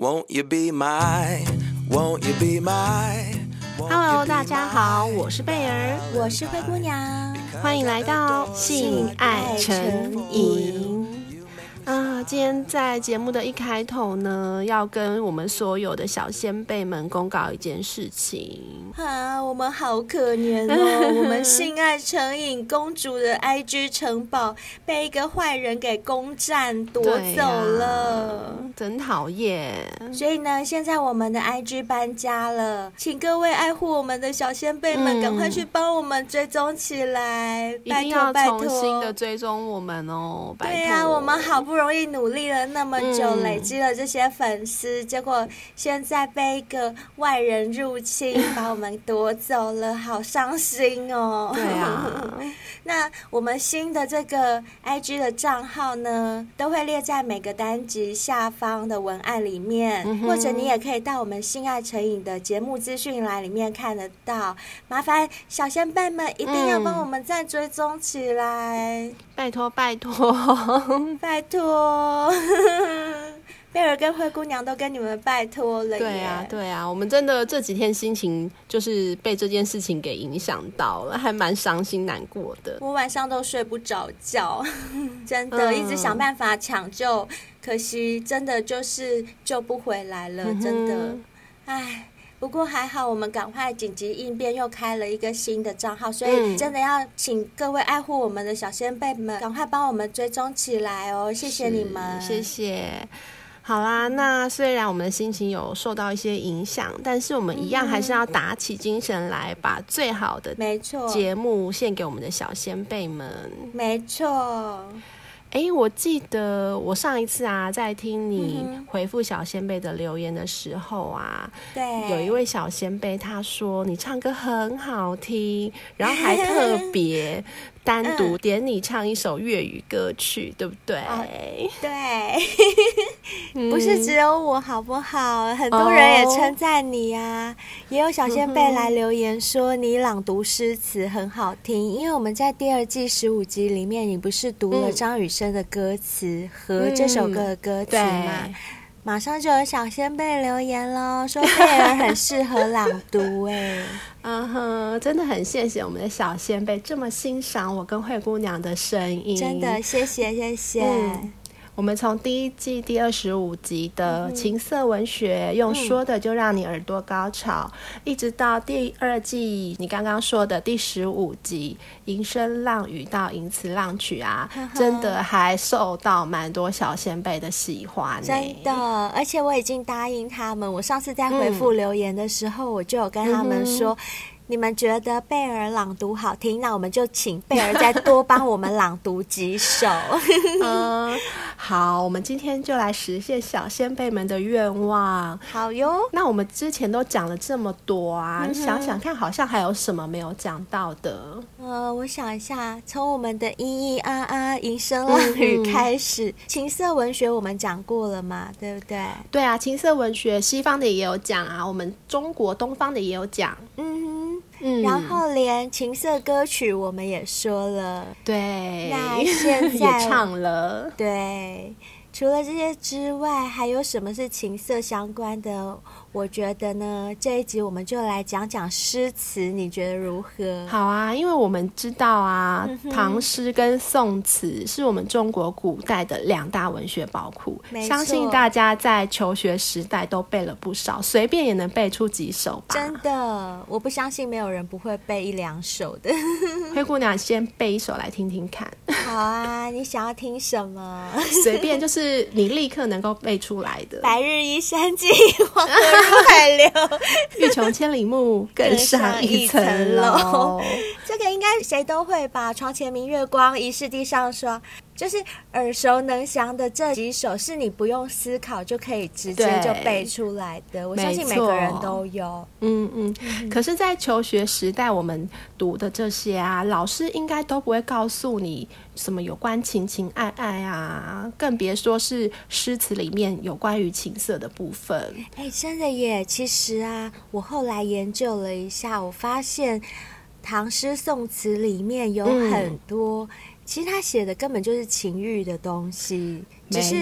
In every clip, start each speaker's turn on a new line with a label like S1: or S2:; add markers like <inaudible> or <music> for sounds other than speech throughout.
S1: Won't you be my, won't you be my?
S2: Hello，大家好，我是贝儿，
S3: 我是灰姑娘，
S2: 欢迎来到性爱诚引。啊，今天在节目的一开头呢，要跟我们所有的小先辈们公告一件事情
S3: 啊，我们好可怜哦，<laughs> 我们性爱成瘾公主的 IG 城堡被一个坏人给攻占夺走了，
S2: 啊、真讨厌。
S3: 所以呢，现在我们的 IG 搬家了，请各位爱护我们的小先辈们，赶、嗯、快去帮我们追踪起来，拜托拜托，
S2: 重新的追踪我们哦，拜托。
S3: 对呀、啊，我们好不容易努力了那么久，嗯、累积了这些粉丝，结果现在被一个外人入侵，把我们夺走了，好伤心哦。
S2: 对啊，<laughs>
S3: 那我们新的这个 IG 的账号呢，都会列在每个单集下方的文案里面，嗯、或者你也可以到我们性爱成瘾的节目资讯栏里面看得到。麻烦小仙贝们一定要帮我们再追踪起来，
S2: 嗯、拜托拜托
S3: 拜托。贝 <laughs> 尔跟灰姑娘都跟你们拜托了。
S2: 对啊，对啊，我们真的这几天心情就是被这件事情给影响到了，还蛮伤心难过的。
S3: 我晚上都睡不着觉，<laughs> 真的、嗯、一直想办法抢救，可惜真的就是救不回来了，嗯、真的，唉。不过还好，我们赶快紧急应变，又开了一个新的账号，所以真的要请各位爱护我们的小先辈们，赶快帮我们追踪起来哦！谢谢你们，
S2: 谢谢。好啦，那虽然我们的心情有受到一些影响，但是我们一样还是要打起精神来，把最好的没错节目献给我们的小先辈们。
S3: 没错。
S2: 哎、欸，我记得我上一次啊，在听你回复小仙贝的留言的时候啊，
S3: 对、嗯，
S2: 有一位小仙贝他说你唱歌很好听，然后还特别。单独点你唱一首粤语歌曲，嗯、对不对？
S3: 哦、对，不是只有我，好不好？很多人也称赞你啊，哦、也有小仙贝来留言说你朗读诗词很好听。因为我们在第二季十五集里面，你不是读了张雨生的歌词、嗯、和这首歌的歌词吗？马上就有小仙贝留言喽，<laughs> 说贝儿很适合朗读哎，<laughs>
S2: 嗯哼，真的很谢谢我们的小仙贝这么欣赏我跟灰姑娘的声音，
S3: 真的谢谢谢谢。嗯
S2: 我们从第一季第二十五集的情色文学，用说的就让你耳朵高潮，嗯、一直到第二季你刚刚说的第十五集吟声浪语到吟词浪曲啊，呵呵真的还受到蛮多小仙贝的喜欢。
S3: 真的，而且我已经答应他们，我上次在回复留言的时候，嗯、我就有跟他们说。嗯你们觉得贝儿朗读好听，那我们就请贝儿再多帮我们朗读几首。<laughs>
S2: 嗯，好，我们今天就来实现小先辈们的愿望。
S3: 好哟。
S2: 那我们之前都讲了这么多啊，嗯、想想看，好像还有什么没有讲到的？
S3: 呃，我想一下，从我们的咿咿啊啊、吟声浪语开始，嗯、情色文学我们讲过了嘛，对不对？
S2: 对啊，情色文学西方的也有讲啊，我们中国东方的也有讲。嗯哼。
S3: 嗯，然后连情色歌曲我们也说了，
S2: 对，
S3: 那现在 <laughs>
S2: 也唱了，
S3: 对。除了这些之外，还有什么是情色相关的？我觉得呢，这一集我们就来讲讲诗词，你觉得如何？
S2: 好啊，因为我们知道啊，嗯、唐诗跟宋词是我们中国古代的两大文学宝库，相信大家在求学时代都背了不少，随便也能背出几首吧。
S3: 真的，我不相信没有人不会背一两首的。<laughs>
S2: 灰姑娘先背一首来听听看。
S3: 好啊，你想要听什么？<laughs>
S2: 随便，就是你立刻能够背出来的。
S3: 白日依山尽，黄河入海流，
S2: 欲穷千里目，更上一层楼。
S3: 这个应该谁都会吧？床前明月光，疑是地上霜。就是耳熟能详的这几首，是你不用思考就可以直接就背出来的。我相信每个人都有。
S2: 嗯嗯。嗯，可是，在求学时代，我们读的这些啊，老师应该都不会告诉你什么有关情情爱爱啊，更别说是诗词里面有关于情色的部分。
S3: 哎，真的耶！其实啊，我后来研究了一下，我发现唐诗宋词里面有很多。其实他写的根本就是情欲的东西。只是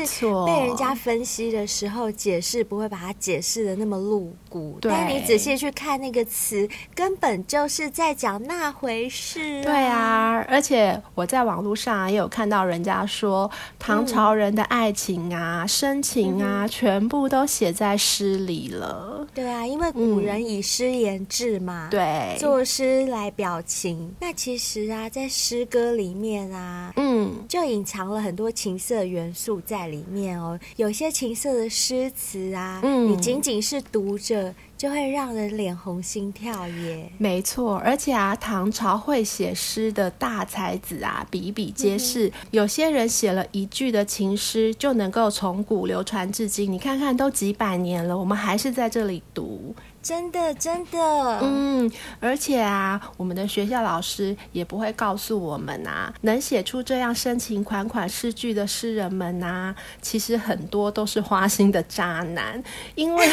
S3: 被人家分析的时候，解释不会把它解释的那么露骨。但你仔细去看那个词，根本就是在讲那回事啊。
S2: 对啊，而且我在网络上也有看到人家说，唐朝人的爱情啊、嗯、深情啊，嗯、全部都写在诗里了。
S3: 对啊，因为古人以诗言志嘛，对、嗯，作诗来表情。那其实啊，在诗歌里面啊，嗯，就隐藏了很多情色元素。在里面哦，有些情色的诗词啊，嗯，你仅仅是读着就会让人脸红心跳耶。
S2: 没错，而且啊，唐朝会写诗的大才子啊，比比皆是。嗯、有些人写了一句的情诗，就能够从古流传至今。你看看，都几百年了，我们还是在这里读。
S3: 真的，真的，
S2: 嗯，而且啊，我们的学校老师也不会告诉我们啊，能写出这样深情款款诗句的诗人们啊，其实很多都是花心的渣男，因为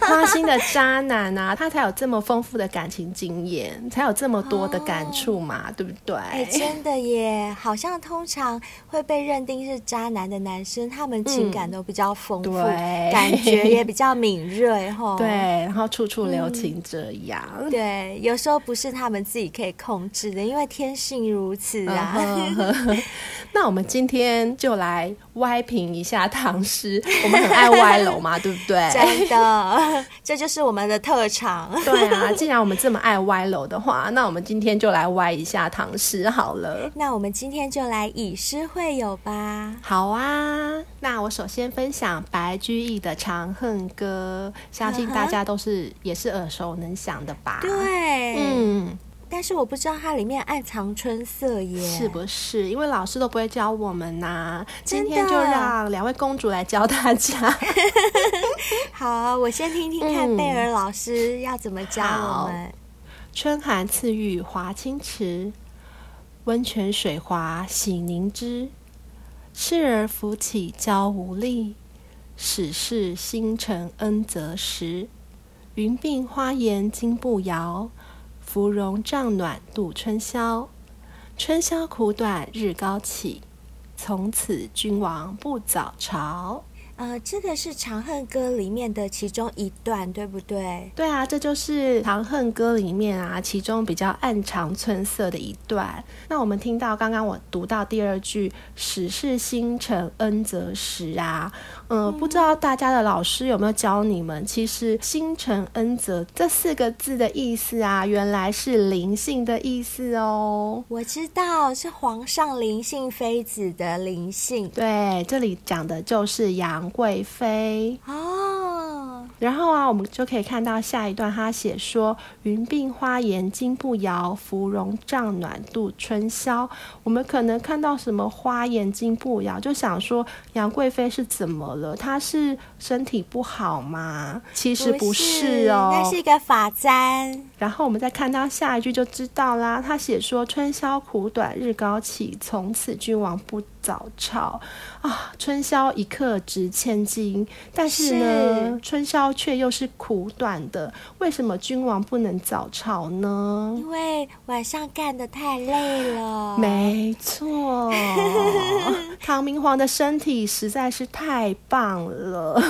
S2: 花心的渣男啊，他才有这么丰富的感情经验，才有这么多的感触嘛，哦、对不对？
S3: 哎，真的耶，好像通常会被认定是渣男的男生，他们情感都比较丰富，嗯、感觉也比较敏锐，哈，<laughs>
S2: 对，然后处处。处留情这样、
S3: 嗯，对，有时候不是他们自己可以控制的，因为天性如此啊。
S2: Uh-huh. <laughs> 那我们今天就来歪评一下唐诗，<laughs> 我们很爱歪楼嘛，<laughs> 对不对？
S3: 真的，这就是我们的特长。<laughs>
S2: 对啊，既然我们这么爱歪楼的话，那我们今天就来歪一下唐诗好了。
S3: 那我们今天就来以诗会友吧。
S2: 好啊，那我首先分享白居易的《长恨歌》，相信大家都是。也是耳熟能详的吧？
S3: 对，嗯，但是我不知道它里面暗藏春色耶，
S2: 是不是？因为老师都不会教我们呐、啊，今天就让两位公主来教大家。<laughs>
S3: 好，我先听听看贝尔老师要怎么教我们。
S2: 春寒赐浴华清池，温泉水滑洗凝脂。侍儿扶起娇无力，始是新承恩泽时。云鬓花颜金步摇，芙蓉帐暖度春宵。春宵苦短日高起，从此君王不早朝。
S3: 呃，这个是《长恨歌》里面的其中一段，对不对？
S2: 对啊，这就是《长恨歌》里面啊，其中比较暗藏春色的一段。那我们听到刚刚我读到第二句“始是新承恩泽时”啊，呃、嗯，不知道大家的老师有没有教你们？其实“心诚恩泽”这四个字的意思啊，原来是灵性的意思哦。
S3: 我知道是皇上灵性妃子的灵性。
S2: 对，这里讲的就是杨。贵妃哦，然后啊，我们就可以看到下一段，他写说：“云鬓花颜金步摇，芙蓉帐暖度春宵。”我们可能看到什么花颜金步摇，就想说杨贵妃是怎么了？她是身体不好吗？其实不是哦，
S3: 那是一个发簪。
S2: 然后我们再看到下一句就知道啦，他写说：“春宵苦短日高起，从此君王不早朝。”啊，春宵一刻值千金，但是呢，是春宵却又是苦短的。为什么君王不能早朝呢？
S3: 因为晚上干得太累了。
S2: 没错，<laughs> 唐明皇的身体实在是太棒了。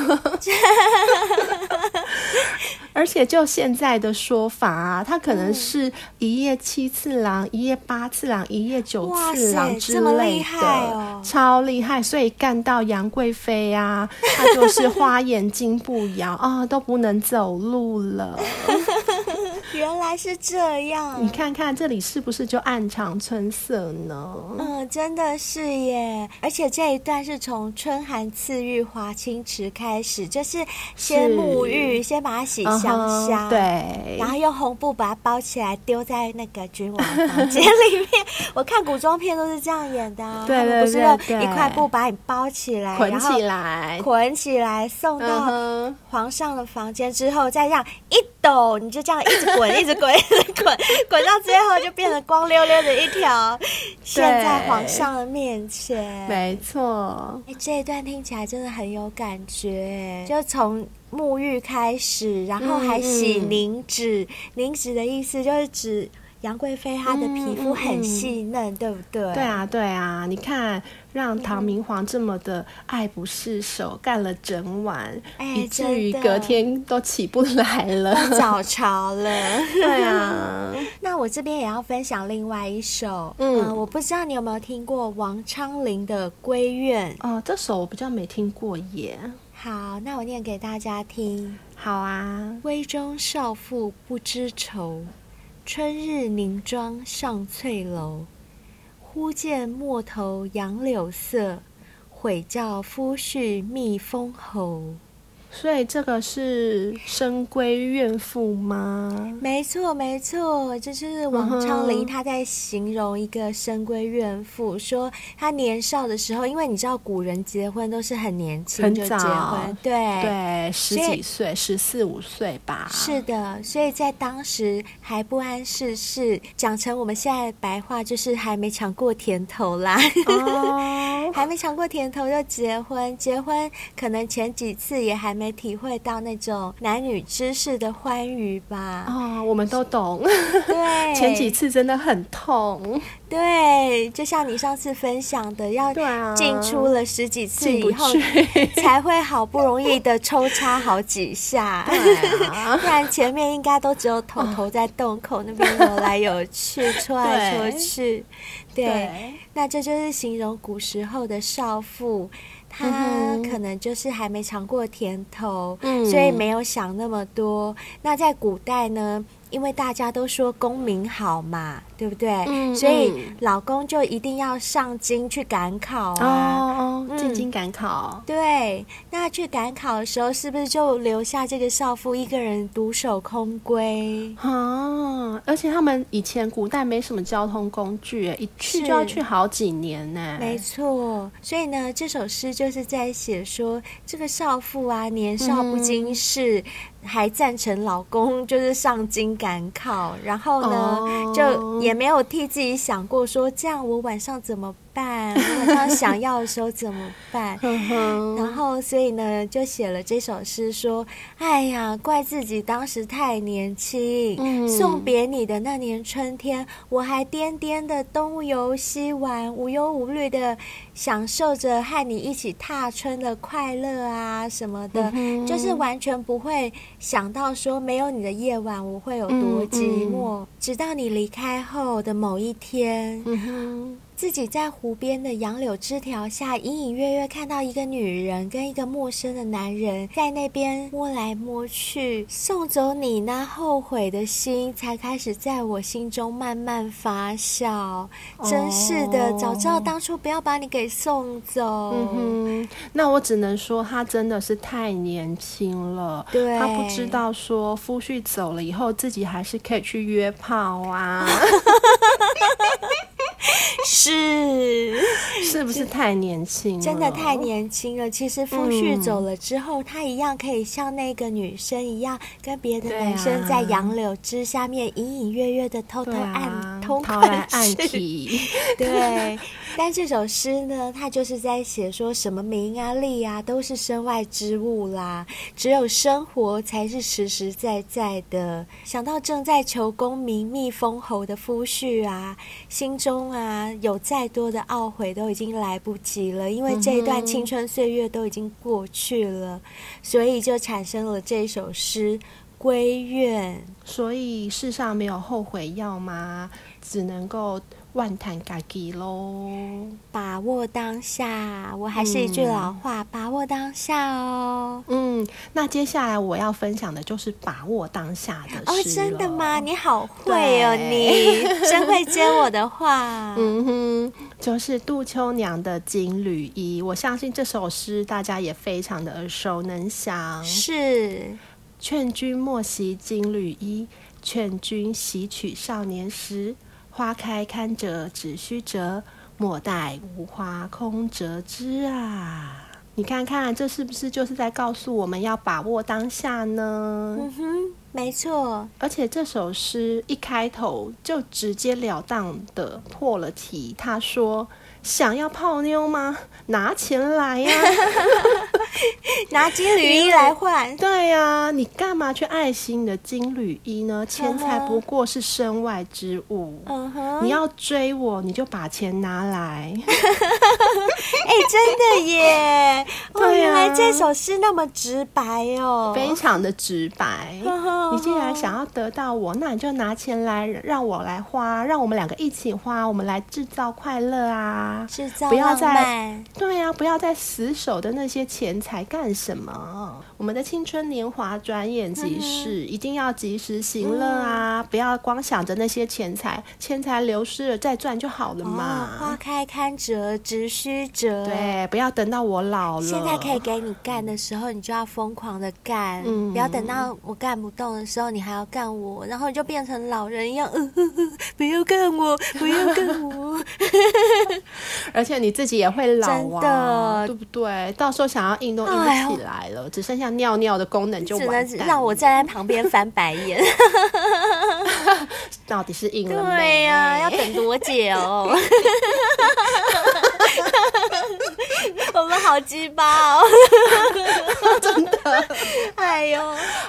S2: 而且就现在的说法啊，他可能是一夜七次郎、一夜八次郎、一夜九次郎之类的，哦、超厉害。所以干到杨贵妃啊，她就是花眼金步摇啊，都不能走路了。<laughs>
S3: 原来是这样，
S2: 你看看这里是不是就暗藏春色呢？
S3: 嗯，真的是耶。而且这一段是从春寒赐浴华清池开始，就是先沐浴，先把它洗香香，uh-huh, 对，然后用红布把它包起来，丢在那个君王房间里面。我看古装片都是这样演的，啊，<laughs> 对，对，对，对，不是用一块布把你包起来，
S2: 捆起来，
S3: 捆起来送到皇上的房间之后，再让一抖，你就这样一直滚。一直滚，一直滚，滚到最后就变成光溜溜的一条，<laughs> 现在皇上的面前。
S2: 没错，
S3: 哎，这一段听起来真的很有感觉，就从沐浴开始，然后还洗凝脂，凝脂的意思就是指。杨贵妃她的皮肤很细嫩，对不对？
S2: 对啊，对啊，你看。让唐明皇这么的爱不释手，干了整晚，
S3: 哎、
S2: 以至于隔天都起不来了，
S3: 早朝了。
S2: 对啊，<laughs>
S3: 那我这边也要分享另外一首，嗯、呃，我不知道你有没有听过王昌龄的《闺怨》
S2: 哦，这首我比较没听过耶。
S3: 好，那我念给大家听。
S2: 好啊，
S3: 闺中少妇不知愁，春日凝妆上翠楼。忽见陌头杨柳色，悔教夫婿觅封侯。
S2: 所以这个是深闺怨妇吗？
S3: 没错，没错，这就是王昌龄他在形容一个深闺怨妇，说他年少的时候，因为你知道古人结婚都是很年轻就结婚，对
S2: 对，十几岁，十四五岁吧。
S3: 是的，所以在当时还不谙世事，讲成我们现在白话就是还没尝过甜头啦。哦，<laughs> 还没尝过甜头就结婚，结婚可能前几次也还没。体会到那种男女之事的欢愉吧？
S2: 啊、哦，我们都懂。
S3: 对，<laughs>
S2: 前几次真的很痛。
S3: 对，就像你上次分享的，要进出了十几次以后，才会好不容易的抽插好几下。啊，不然前面应该都只有头头在洞口那边游来游去，戳来戳去。对，对，那这就是形容古时候的少妇。他可能就是还没尝过甜头，嗯，所以没有想那么多。那在古代呢？因为大家都说功名好嘛，对不对？嗯，所以老公就一定要上京去赶考啊，
S2: 哦，进京赶考。
S3: 对，那去赶考的时候，是不是就留下这个少妇一个人独守空闺？
S2: 啊，而且他们以前古代没什么交通工具，一去就要去好几年呢。
S3: 没错，所以呢，这首诗就是在写说这个少妇啊，年少不经事。嗯还赞成老公就是上京赶考，然后呢，oh. 就也没有替自己想过说这样我晚上怎么办？我晚上想要的时候怎么办？<laughs> 然后所以呢，就写了这首诗说：哎呀，怪自己当时太年轻。嗯、送别你的那年春天，我还颠颠的东游西玩，无忧无虑的享受着和你一起踏春的快乐啊什么的，嗯、就是完全不会。想到说没有你的夜晚我会有多寂寞，直到你离开后的某一天。自己在湖边的杨柳枝条下，隐隐约约看到一个女人跟一个陌生的男人在那边摸来摸去。送走你那后悔的心，才开始在我心中慢慢发酵。哦、真是的，早知道当初不要把你给送走。嗯
S2: 哼，那我只能说他真的是太年轻了。
S3: 对，
S2: 他不知道说夫婿走了以后，自己还是可以去约炮啊。<laughs> <laughs>
S3: 是，<laughs>
S2: 是不是太年轻？
S3: 真的太年轻了。其实夫婿走了之后，嗯、他一样可以像那个女生一样，跟别的男生在杨柳枝下面隐隐约约的偷偷按，偷偷按去。<laughs> 对。但这首诗呢，它就是在写说什么名啊、利啊，都是身外之物啦。只有生活才是实实在在的。想到正在求功名、觅封侯的夫婿啊，心中啊有再多的懊悔都已经来不及了，因为这一段青春岁月都已经过去了，所以就产生了这首诗《归怨》。
S2: 所以世上没有后悔药吗？只能够。万谈家己喽，
S3: 把握当下。我还是一句老话，嗯、把握当下哦。
S2: 嗯，那接下来我要分享的就是把握当下的诗
S3: 哦。真的吗？你好会哦，你真会接我的话。<laughs>
S2: 嗯哼，就是杜秋娘的《金缕衣》，我相信这首诗大家也非常的耳熟能详。
S3: 是，
S2: 劝君莫惜金缕衣，劝君惜取少年时。花开堪折直须折，莫待无花空折枝啊！你看看，这是不是就是在告诉我们要把握当下呢？
S3: 嗯哼，没错。
S2: 而且这首诗一开头就直截了当的破了题，他说。想要泡妞吗？拿钱来呀、啊！<laughs>
S3: 拿金缕衣来换。
S2: 对呀、啊，你干嘛去爱惜你的金缕衣呢？钱财不过是身外之物。Uh -huh. 你要追我，你就把钱拿来。<laughs> 哎、
S3: 欸，真的耶！<laughs> 对、原来这首诗那么直白哦，
S2: 非常的直白。Uh -huh. 你既然想要得到我，那你就拿钱来，让我来花，让我们两个一起花，我们来制造快乐啊！
S3: 制造
S2: 不要再对呀、啊，不要再死守的那些钱财干什么？我们的青春年华转眼即逝，嗯，一定要及时行乐啊，嗯！不要光想着那些钱财，钱财流失了再赚就好了嘛。
S3: 哦，花开堪折直须折，
S2: 对，不要等到我老了，
S3: 现在可以给你干的时候，你就要疯狂的干，嗯，不要等到我干不动的时候，你还要干我，然后你就变成老人一样，呃呵呵，不要干我，<laughs> 不要干我。<laughs>
S2: 而且你自己也会老啊，对不对？到时候想要硬都硬不起来了，只剩下尿尿的功能就完蛋，
S3: 只能让我站在旁边翻白眼。<laughs>
S2: 到底是硬了没？
S3: 对呀、啊，要等多久？<laughs> 我们好鸡巴哦！<laughs>
S2: 真的，
S3: 哎呦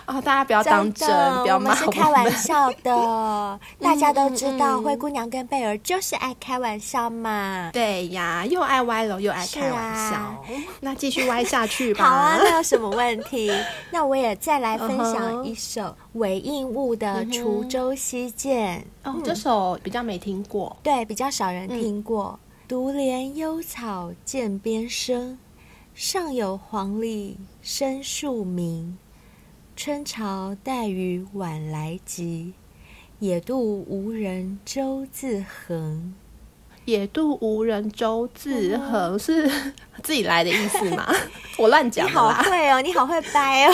S2: 哦，大家不要当真，真不要骂我
S3: 们。是开玩笑的，大家都知道，灰姑娘跟贝儿就是爱开玩笑嘛。
S2: 对呀，又爱歪楼又爱开玩笑，啊、那继续歪下去吧。
S3: 好啊，那有什么问题？<laughs> 那我也再来分享一首韦应物的《滁州西涧》。
S2: 哦、嗯，这首比较没听过，
S3: 对，比较少人听过。嗯独怜幽草涧边生，上有黄鹂深树鸣。春潮带雨晚来急，野渡无人舟自横。
S2: 野渡无人舟自横是自己来的意思嘛？<laughs> 我乱讲。你
S3: 好会哦，你好会掰哦。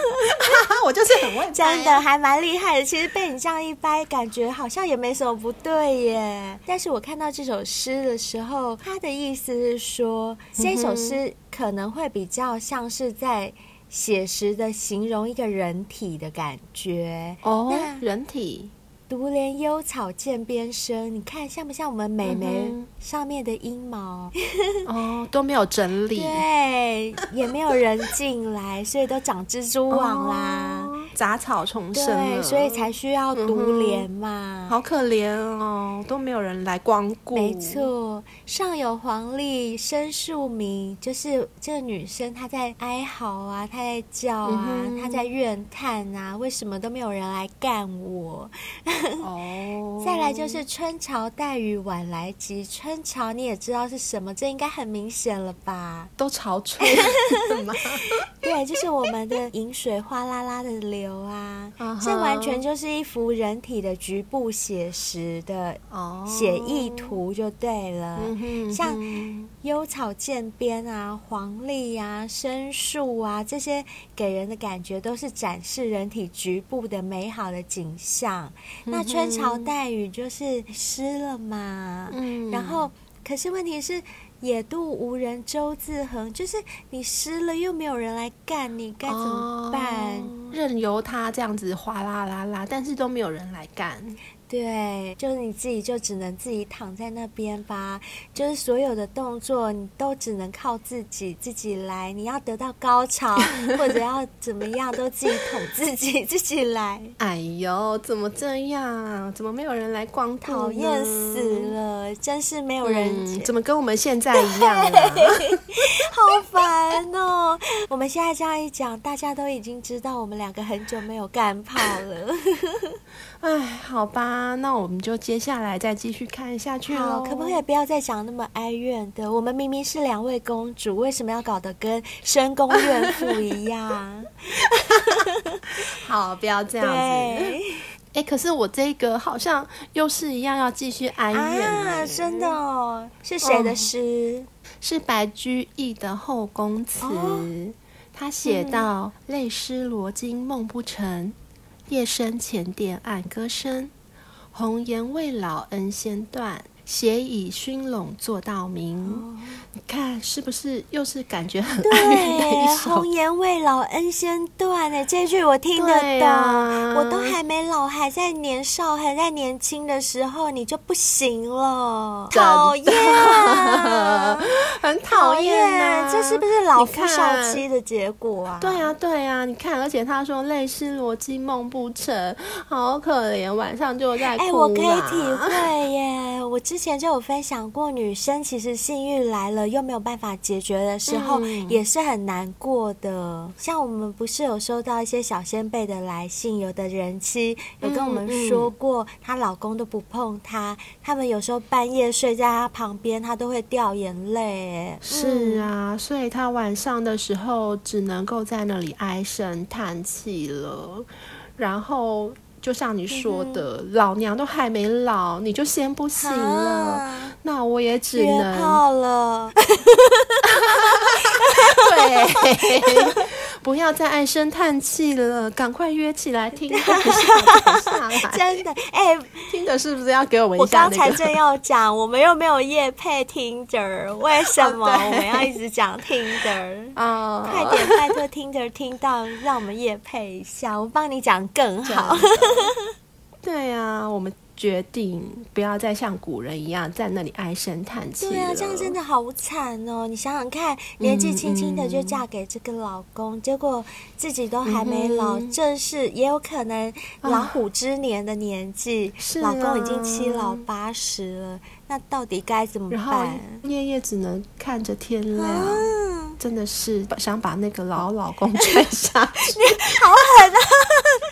S3: <laughs>
S2: 我就是很会掰，
S3: 真的还蛮厉害的。其实被你这样一掰，感觉好像也没什么不对耶。但是我看到这首诗的时候，他的意思是说，这首诗可能会比较像是在写实的形容一个人体的感觉
S2: 哦，人体。
S3: 独怜幽草涧边生，你看像不像我们美眉上面的阴毛？
S2: 嗯、<laughs> 哦，都没有整理，
S3: 对，也没有人进来，所以都长蜘蛛网啦。哦
S2: 杂草丛生，
S3: 对，所以才需要独怜嘛、
S2: 嗯。好可怜哦，都没有人来光顾。
S3: 没错，上有黄鹂深树鸣，就是这个女生她在哀嚎啊，她在叫啊，嗯、她在怨叹啊，为什么都没有人来干我？哦，<laughs> 再来就是春潮带雨晚来急，春潮你也知道是什么，这应该很明显了吧？
S2: 都潮吹吗？<laughs>
S3: 对，就是我们的饮水哗啦啦的流。有啊，这完全就是一幅人体的局部写实的写意图就对了。像幽草涧边啊、黄鹂啊、深树啊，这些给人的感觉都是展示人体局部的美好的景象。那春潮带雨就是湿了嘛，然后可是问题是。野渡无人舟自横，就是你湿了又没有人来干，你该怎么办？
S2: 任由他这样子哗啦啦啦，但是都没有人来干。
S3: 对，就是你自己就只能自己躺在那边吧，就是所有的动作你都只能靠自己自己来。你要得到高潮或者 <laughs> 要怎么样，都自己捅自己自己来。
S2: 哎呦，怎么这样？怎么没有人来光顾？
S3: 讨厌死了，真是没有人、
S2: 嗯。怎么跟我们现在 <laughs> 一样啊？
S3: 好烦哦！我们现在这样一讲，大家都已经知道我们两个很久没有干炮了。<laughs>
S2: 哎，好吧，那我们就接下来再继续看下去喽。
S3: 可不可以不要再讲那么哀怨的？我们明明是两位公主，为什么要搞得跟深宫怨妇一样？<laughs>
S2: 好，不要这样子。哎，可是我这个好像又是一样要继续哀怨
S3: 啊！真的哦，是谁的诗？哦、
S2: 是白居易的《后宫词》哦，他写到：“泪湿罗巾梦不成。”夜深前殿暗歌声，红颜未老恩先断。斜以熏笼做道明。哦、你看是不是又是感觉很
S3: 对？红颜未老恩先断哎，这句我听得懂。啊、我都还没老，还在年少，还在年轻的时候，你就不行了，<laughs> 讨厌，<laughs>
S2: 很讨厌、啊。
S3: 这是不是老夫少妻的结果啊？
S2: 对啊，对啊，你看，而且他说泪湿罗织梦不成，好可怜，晚上就在哭。哎，
S3: 我可以体会耶，我之前就有分享过，女生其实性欲来了又没有办法解决的时候，嗯、也是很难过的。像我们不是有收到一些小先辈的来信，有的人妻有跟我们说过，她、嗯嗯、老公都不碰她，他们有时候半夜睡在她旁边，她都会掉眼泪。
S2: 是啊，所以她晚上的时候只能够在那里唉声叹气了，然后。就像你说的，嗯、老娘都还没老，你就先不行了，啊、那我也只能
S3: 靠了。<laughs> <laughs>
S2: 对，不要再唉声叹气了，赶快约起来听。
S3: 真的，哎、欸，
S2: 听的是不是要给我们一
S3: 下、那个？我刚才正要讲，我们又没有夜配 Tinder，为什么我们要一直讲 Tinder？啊，快点，拜托 Tinder 听到，让我们夜配一下，我帮你讲更好。
S2: 对呀、啊，我们决定不要再像古人一样在那里唉声叹气。
S3: 对啊，这样真的好惨哦！你想想看，年纪轻轻的就嫁给这个老公，嗯、结果自己都还没老，嗯、正是也有可能老虎之年的年纪，啊、老公已经七老八十了，那到底该怎么办？
S2: 夜夜只能看着天亮。啊真的是想把那个老老公踹下去，
S3: 你 <laughs> 好狠啊！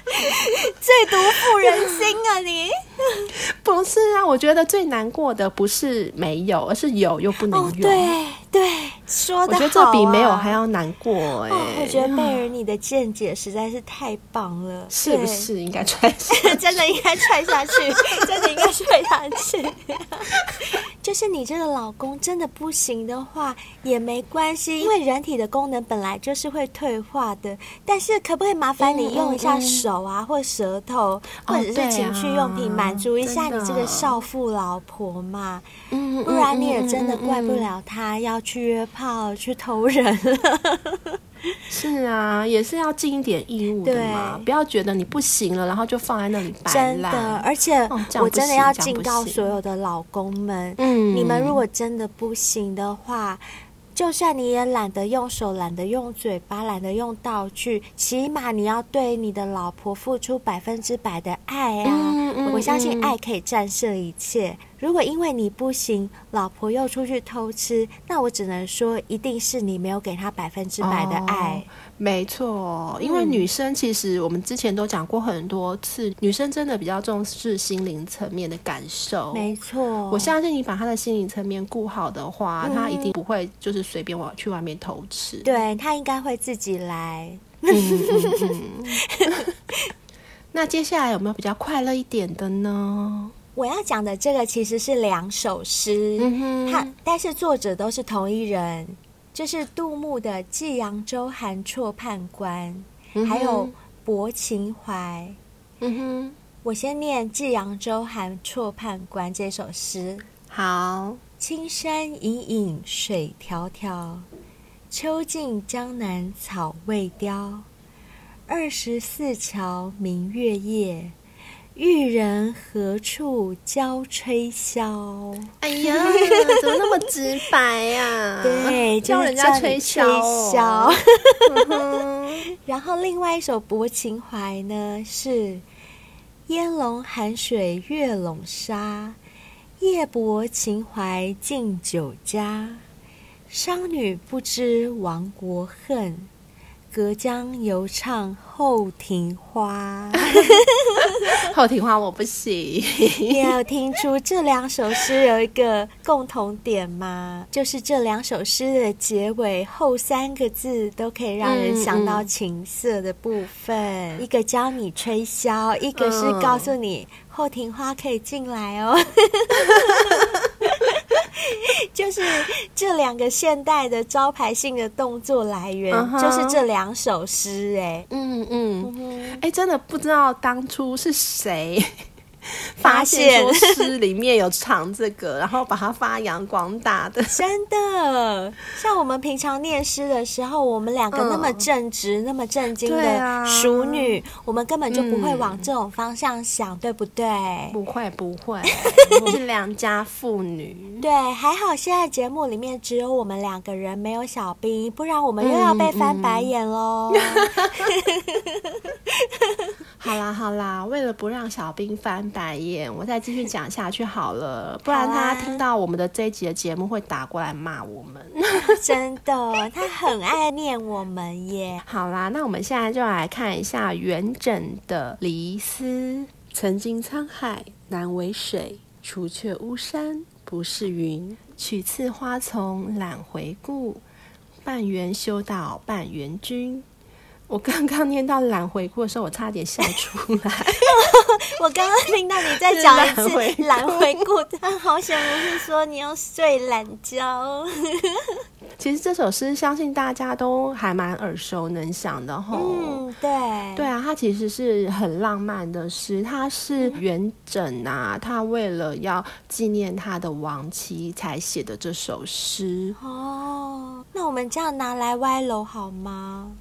S3: <laughs> 最毒妇人心啊你！你 <laughs>
S2: 不是啊？我觉得最难过的不是没有，而是有又不能用。
S3: 哦、对对，说的好、啊、
S2: 我觉得这比没有还要难过哎、欸哦。
S3: 我觉得贝儿你的见解实在是太棒了，
S2: 是不是应该踹？<laughs>
S3: 真的应该踹下去，真的应该踹下去。就是你这个老公真的不行的话也没关系，因为人体的功能本来就是会退化的。但是可不可以麻烦你用一下手啊，嗯嗯、或舌头，或者是情趣用品满足一下你这个少妇老婆嘛？嗯，不然你也真的怪不了他要去约炮、去偷人了。<laughs>
S2: 是啊，也是要尽一点义务的嘛，不要觉得你不行了，然后就放在那里摆烂。
S3: 真的，而且、哦、我真的要警告所有的老公们，嗯，你们如果真的不行的话。就算你也懒得用手，懒得用嘴巴，懒得用道具，起码你要对你的老婆付出百分之百的爱啊！嗯嗯、我相信爱可以战胜一切。如果因为你不行，老婆又出去偷吃，那我只能说，一定是你没有给她百分之百的爱。哦、
S2: 没错，因为女生其实我们之前都讲过很多次，嗯、女生真的比较重视心灵层面的感受。
S3: 没错，
S2: 我相信你把她的心灵层面顾好的话，她、嗯、一定不会就是随便我去外面偷吃。
S3: 对，她应该会自己来。
S2: 嗯嗯嗯、<laughs> 那接下来有没有比较快乐一点的呢？
S3: 我要讲的这个其实是两首诗，它但是作者都是同一人，就是杜牧的《寄扬州韩绰判官》，嗯、还有《泊秦淮》。嗯哼，我先念《寄扬州韩绰判官》这首诗。
S2: 好，
S3: 青山隐隐水迢迢，秋尽江南草未凋。二十四桥明月夜。玉人何处教吹箫？
S2: 哎呀，怎么那么直白呀、啊？<laughs>
S3: 对，教人家吹箫。<laughs> 然后另外一首《泊秦淮》呢，是烟笼寒水月笼沙，夜泊秦淮近酒家。商女不知亡国恨。隔江犹唱后庭花，<laughs>
S2: 后庭花我不行。
S3: 你有听出这两首诗有一个共同点吗？就是这两首诗的结尾后三个字都可以让人想到情色的部分。嗯嗯、一个教你吹箫，一个是告诉你后庭花可以进来哦。<laughs> <laughs> 就是这两个现代的招牌性的动作来源，uh huh. 就是这两首诗。哎，嗯嗯，哎，真的不知道当初是谁 <laughs>
S2: 发现说诗里面有藏这个，然后把它发扬光大的。<laughs>
S3: 真的，像我们平常念诗的时候，我们两个那么正直、嗯、那么正经的淑女、啊，我们根本就不会往这种方向想，嗯、对不对？
S2: 不会，不会，<laughs> 我是良家妇女。
S3: 对，还好现在节目里面只有我们两个人，没有小兵，不然我们又要被翻白眼
S2: 喽。好啦好啦，为了不让小兵翻白眼，我再继续讲下去好了，<laughs> 不然他听到我们的这一集的节目会打过来骂我们。
S3: 真的，他很爱念我们耶。
S2: 好啦，那我们现在就来看一下元稹的《离思》：曾经沧海难为水，除却巫山不是云。取次花丛懒回顾，半缘修道半缘君。我刚刚念到懒回顾的时候，我差点笑出来。<laughs>
S3: 我刚刚听到你在讲一次懒回顾，但好想不是说你要睡懒觉。<laughs>
S2: 其实这首诗相信大家都还蛮耳熟能详的吼。
S3: 嗯，对。
S2: 对啊，它其实是很浪漫的诗。它是元稹啊，他为了要纪念他的亡妻才写的这首诗。
S3: 哦，那我们这样拿来歪楼好吗？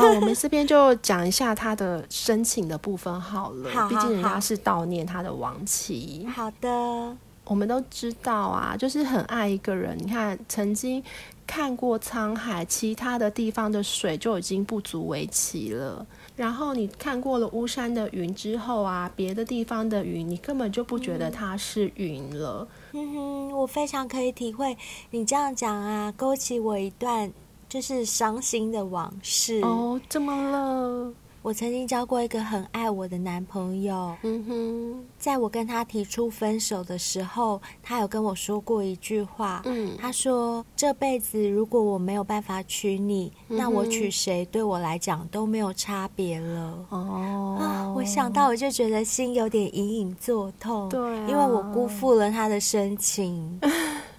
S2: 哦，<laughs> 我们这边就讲一下他的申请的部分好了。好，毕竟人家是悼念他的亡妻。
S3: 好的，
S2: 我们都知道啊，就是很爱一个人。你看，曾经看过沧海，其他的地方的水就已经不足为奇了。然后你看过了巫山的云之后啊，别的地方的云，你根本就不觉得它是云了。
S3: 嗯哼，我非常可以体会你这样讲啊，勾起我一段。就是伤心的往事。
S2: 哦，怎么了？
S3: 我曾经交过一个很爱我的男朋友，
S2: 嗯哼，
S3: 在我跟他提出分手的时候，他有跟我说过一句话，
S2: 嗯，
S3: 他说这辈子如果我没有办法娶你，嗯，那我娶谁对我来讲都没有差别了。
S2: 哦，
S3: 啊，我想到我就觉得心有点隐隐作痛，
S2: 对啊，
S3: 因为我辜负了他的深情。<laughs>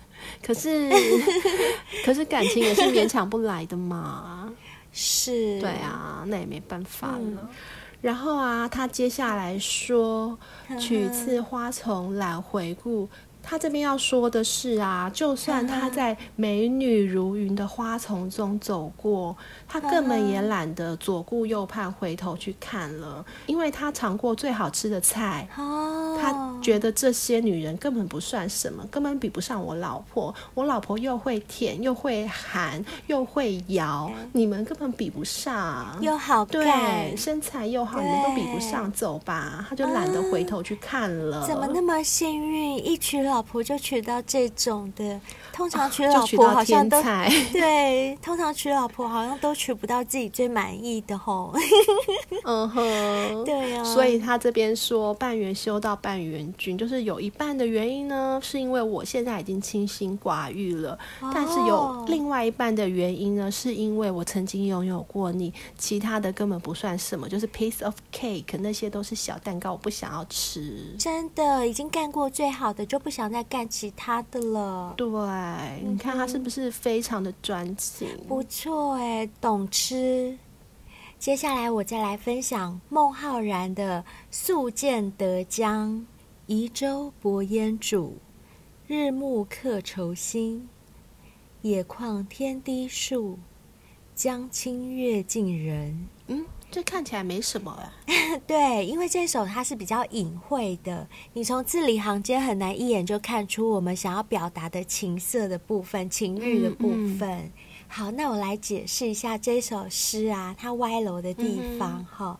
S2: 可是，<laughs> 可是感情也是勉强不来的嘛。
S3: 是，
S2: 对啊，那也没办法了。嗯、然后啊，他接下来说：“取次花丛懒回顾。”他这边要说的是啊，就算他在美女如云的花丛中走过，他根本也懒得左顾右盼回头去看了，因为他尝过最好吃的菜，他觉得这些女人根本不算什么，根本比不上我老婆。我老婆又会舔又会含又会摇，你们根本比不上。
S3: 又好，
S2: 对，身材又好，你们都比不上。走吧，他就懒得回头去看了。
S3: 怎么那么幸运，一娶老婆就娶到这种的，通常娶老婆好像都、啊、<laughs> 对，通常娶老婆好像都娶不到自己最满意的吼。<laughs>
S2: 嗯哼，
S3: 对呀、啊。
S2: 所以他这边说半缘修到半缘君，就是有一半的原因呢，是因为我现在已经清心寡欲了、哦，但是有另外一半的原因呢，是因为我曾经拥有过你，其他的根本不算什么，就是 piece of cake，那些都是小蛋糕，我不想要吃。
S3: 真的，已经干过最好的，就不想再干其他的了。
S2: 对，你看他是不是非常的专情？
S3: 嗯、不错哎，懂吃。接下来我再来分享孟浩然的《宿建德江移舟泊烟渚，日暮客愁新。野旷天低树，江清月近人。》
S2: 嗯。这看起来没什么啊，<laughs>
S3: 对，因为这首它是比较隐晦的，你从字里行间很难一眼就看出我们想要表达的情色的部分、情欲的部分。嗯嗯、好，那我来解释一下这首诗啊，它歪楼的地方哈。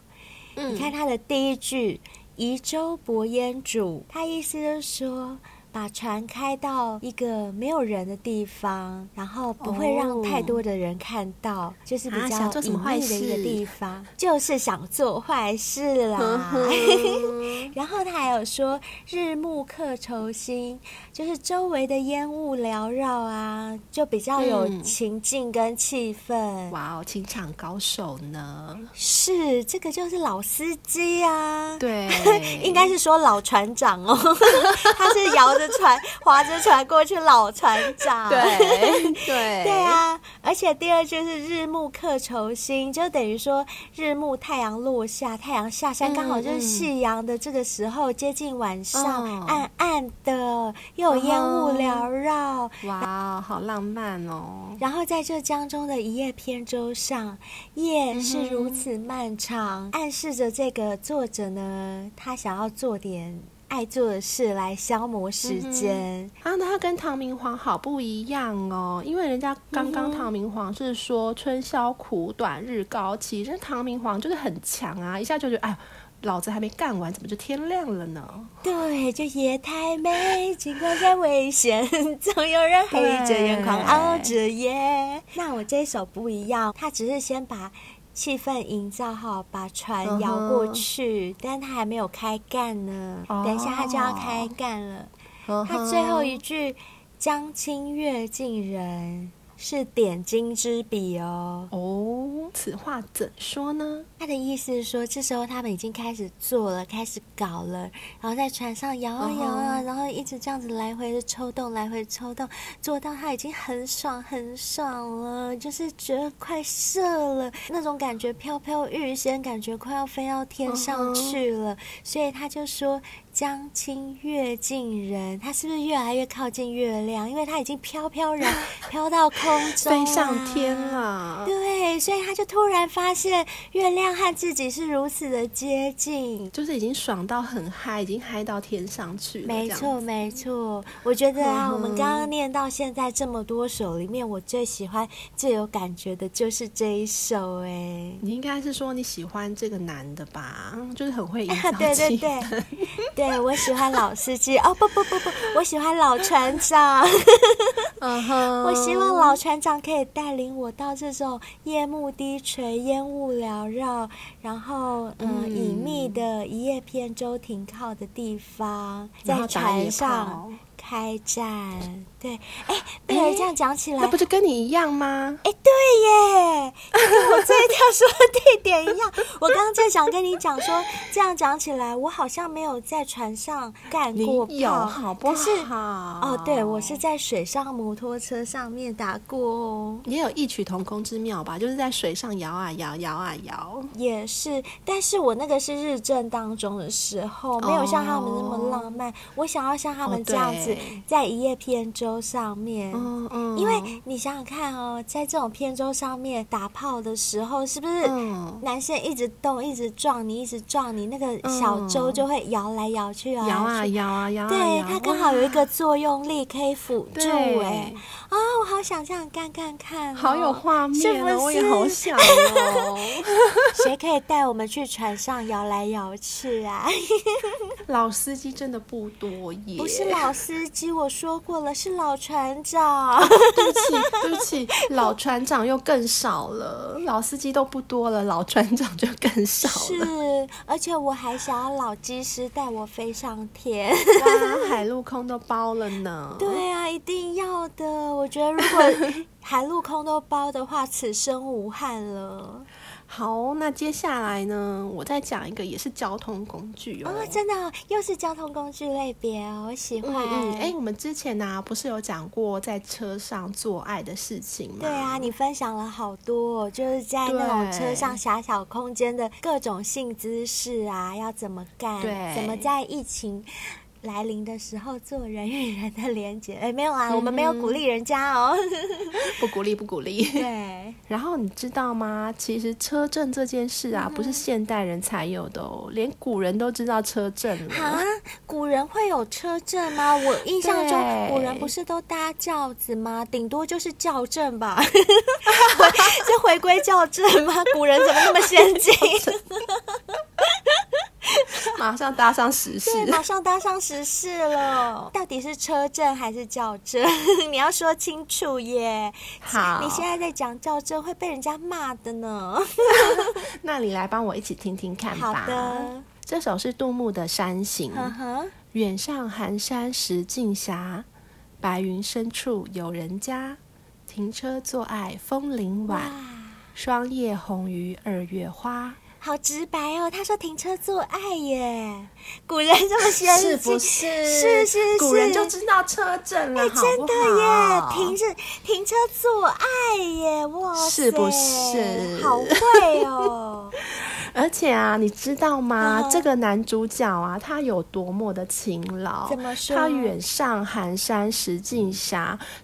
S3: 你看它的第一句“移舟泊烟渚”，它意思就是说。把船开到一个没有人的地方，然后不会让太多的人看到，哦、就是比较隐秘的一个地方，啊、就是想做坏事啦。呵呵 <laughs> 然后他还有说“日暮客愁新”，就是周围的烟雾缭绕啊，就比较有情境跟气氛。嗯、
S2: 哇哦，情场高手呢？
S3: 是这个就是老司机啊，
S2: 对，<laughs>
S3: 应该是说老船长哦，<laughs> 他是摇着。船 <laughs> 划着船过去，老船长。
S2: 对 <laughs> 对
S3: 对啊，而且第二句是日暮客愁新，就等于说日暮太阳落下，太阳下山，刚好就是夕阳的这个时候，接近晚上，嗯、暗暗的，又有烟雾缭绕，
S2: 哇，好浪漫哦。
S3: 然后在这江中的一叶扁舟上，夜是如此漫长，嗯、暗示着这个作者呢，他想要做点。爱做的事来消磨时间、
S2: 嗯、啊，那他跟唐明皇好不一样哦，因为人家刚刚唐明皇是说春宵苦短日高起，这、嗯、唐明皇就是很强啊，一下就觉得哎，老子还没干完，怎么就天亮了呢？
S3: 对，就夜太美，尽管再危险，总有人 <laughs> 黑着眼眶熬着夜。那我这一首不一样，他只是先把。气氛营造好，把船摇过去，uh huh. 但他还没有开干呢。Uh. 等一下他就要开干了。Uh huh. 他最后一句“江清月近人”。是点睛之笔哦。
S2: 哦，此话怎说呢？
S3: 他的意思是说，这时候他们已经开始做了，开始搞了，然后在船上摇啊摇啊，uh. 然后一直这样子来回的抽动，来回抽动，做到他已经很爽很爽了，就是觉得快射了那种感觉，飘飘欲仙，感觉快要飞到天上去了，uh. 所以他就说。江清月近人，他是不是越来越靠近月亮？因为他已经飘飘然 <laughs> 飘到空中，
S2: 飞上天了。
S3: 对，所以他就突然发现月亮和自己是如此的接近，
S2: 就是已经爽到很嗨，已经嗨到天上去了。
S3: 没错，没错。我觉得啊，嗯、我们刚刚念到现在这么多首里面，我最喜欢、最有感觉的就是这一首。哎，
S2: 你应该是说你喜欢这个男的吧？就是很会营造
S3: 对 <laughs> 对对。对 <laughs> 对，我喜欢老司机哦，不不不不，我喜欢老船长。嗯哼，<laughs> 我希望老船长可以带领我到这种夜幕低垂、烟雾缭绕，然后嗯，隐秘的一叶扁舟停靠的地方，在船上。开战，对，哎，这样讲起来，
S2: 那不是跟你一样吗？
S3: 哎，对耶，跟我这一条说的地点一样。我刚刚正想跟你讲说，这样讲起来，我好像没有在船上干
S2: 过好不好？
S3: 哦，对，我是在水上摩托车上面打过哦，
S2: 也有异曲同工之妙吧？就是在水上摇啊摇，摇啊摇，
S3: 也是。但是我那个是日正当中的时候，没有像他们那么浪漫。我想要像他们这样子。在一叶扁舟上面，嗯嗯，因为你想想看哦，在这种扁舟上面打炮的时候，是不是男生一直动，一直撞你，一直撞你，那个小舟就会摇来摇去啊，
S2: 摇啊摇啊摇，
S3: 对，它刚好有一个作用力可以辅助，哎，啊，我好想这样干干看，
S2: 好有画面哦，我也好想哦，<laughs>
S3: 谁可以带我们去船上摇来摇去啊？<laughs>
S2: 老司机真的不多耶，
S3: 不是老司机，我说过了，是老船长。
S2: 对不起，对不起，<laughs> 老船长又更少了，老司机都不多了，老船长就更少了。
S3: 是，而且我还想要老机师带我飞上天，
S2: 海陆空都包了呢。<laughs>
S3: 对啊，一定要的。我觉得如果 <laughs> 海陆空都包的话，此生无憾了。
S2: 好，那接下来呢，我再讲一个也是交通工具哦。
S3: 哦，真的又是交通工具类别哦，我喜欢。
S2: 哎、嗯，我们之前呢、啊，不是有讲过在车上做爱的事情吗？
S3: 对啊，你分享了好多，就是在那种车上狭小空间的各种性姿势啊，要怎么干？
S2: 对，
S3: 怎么在疫情来临的时候做人与人的连接，哎，没有啊，嗯、我们没有鼓励人家哦，<laughs>
S2: 不鼓励，不鼓励。
S3: 对，<laughs>
S2: 然后你知道吗？其实车震这件事啊，嗯、不是现代人才有的哦，连古人都知道车震了。啊，
S3: 古人会有车震吗？我印象中古人不是都搭轿子吗？顶多就是轿震吧，<laughs> 是回归校正吗？古人怎么那么先进？<laughs>
S2: 马上搭上时事，
S3: 对，马上搭上时事了。到底是车震还是轿震？<laughs> 你要说清楚耶。好，你现在在讲轿震会被人家骂的呢。<laughs>
S2: 那你来帮我一起听听看吧。
S3: 好的，
S2: 这首是杜牧的《山行》。远上寒山石径斜，白云深处有人家。停车坐爱枫林晚，霜叶红于二月花。
S3: 好直白哦。他说停车做爱耶，古人这么先进，
S2: 是不是？
S3: 是是是，
S2: 古人就知道车震了，
S3: 哎，真的耶，停着停车做爱耶，哇，
S2: 是不是？
S3: 好会哦。<laughs>
S2: 而且啊，你知道吗？
S3: 嗯、
S2: 这个男主角啊，他有多么的勤劳？
S3: 怎么说？
S2: 他远上寒山石径斜，